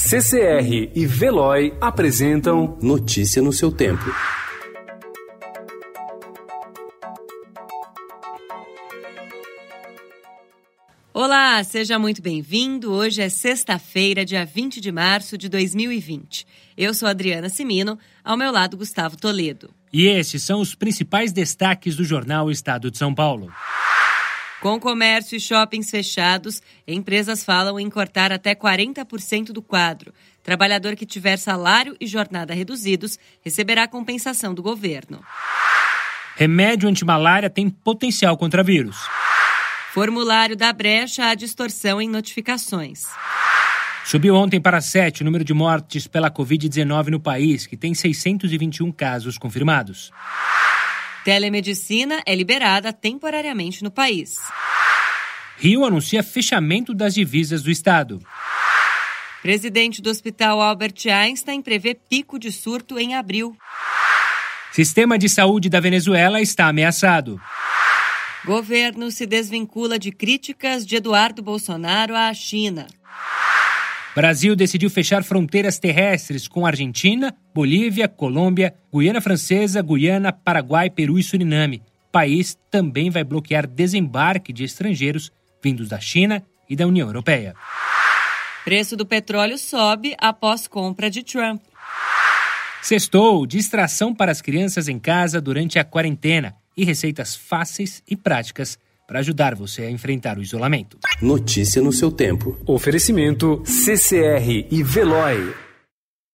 CCR e Veloy apresentam Notícia no seu tempo. Olá, seja muito bem-vindo. Hoje é sexta-feira, dia 20 de março de 2020. Eu sou Adriana Simino, ao meu lado Gustavo Toledo. E estes são os principais destaques do jornal Estado de São Paulo. Com comércio e shoppings fechados, empresas falam em cortar até 40% do quadro. Trabalhador que tiver salário e jornada reduzidos receberá compensação do governo. Remédio antimalária tem potencial contra vírus. Formulário da brecha à distorção em notificações. Subiu ontem para 7 o número de mortes pela Covid-19 no país, que tem 621 casos confirmados. Telemedicina é liberada temporariamente no país. Rio anuncia fechamento das divisas do estado. Presidente do Hospital Albert Einstein prevê pico de surto em abril. Sistema de saúde da Venezuela está ameaçado. Governo se desvincula de críticas de Eduardo Bolsonaro à China. Brasil decidiu fechar fronteiras terrestres com Argentina, Bolívia, Colômbia, Guiana Francesa, Guiana, Paraguai, Peru e Suriname. O país também vai bloquear desembarque de estrangeiros vindos da China e da União Europeia. Preço do petróleo sobe após compra de Trump. Sextou, distração para as crianças em casa durante a quarentena e receitas fáceis e práticas para ajudar você a enfrentar o isolamento. Notícia no seu tempo. Oferecimento CCR e Veloy.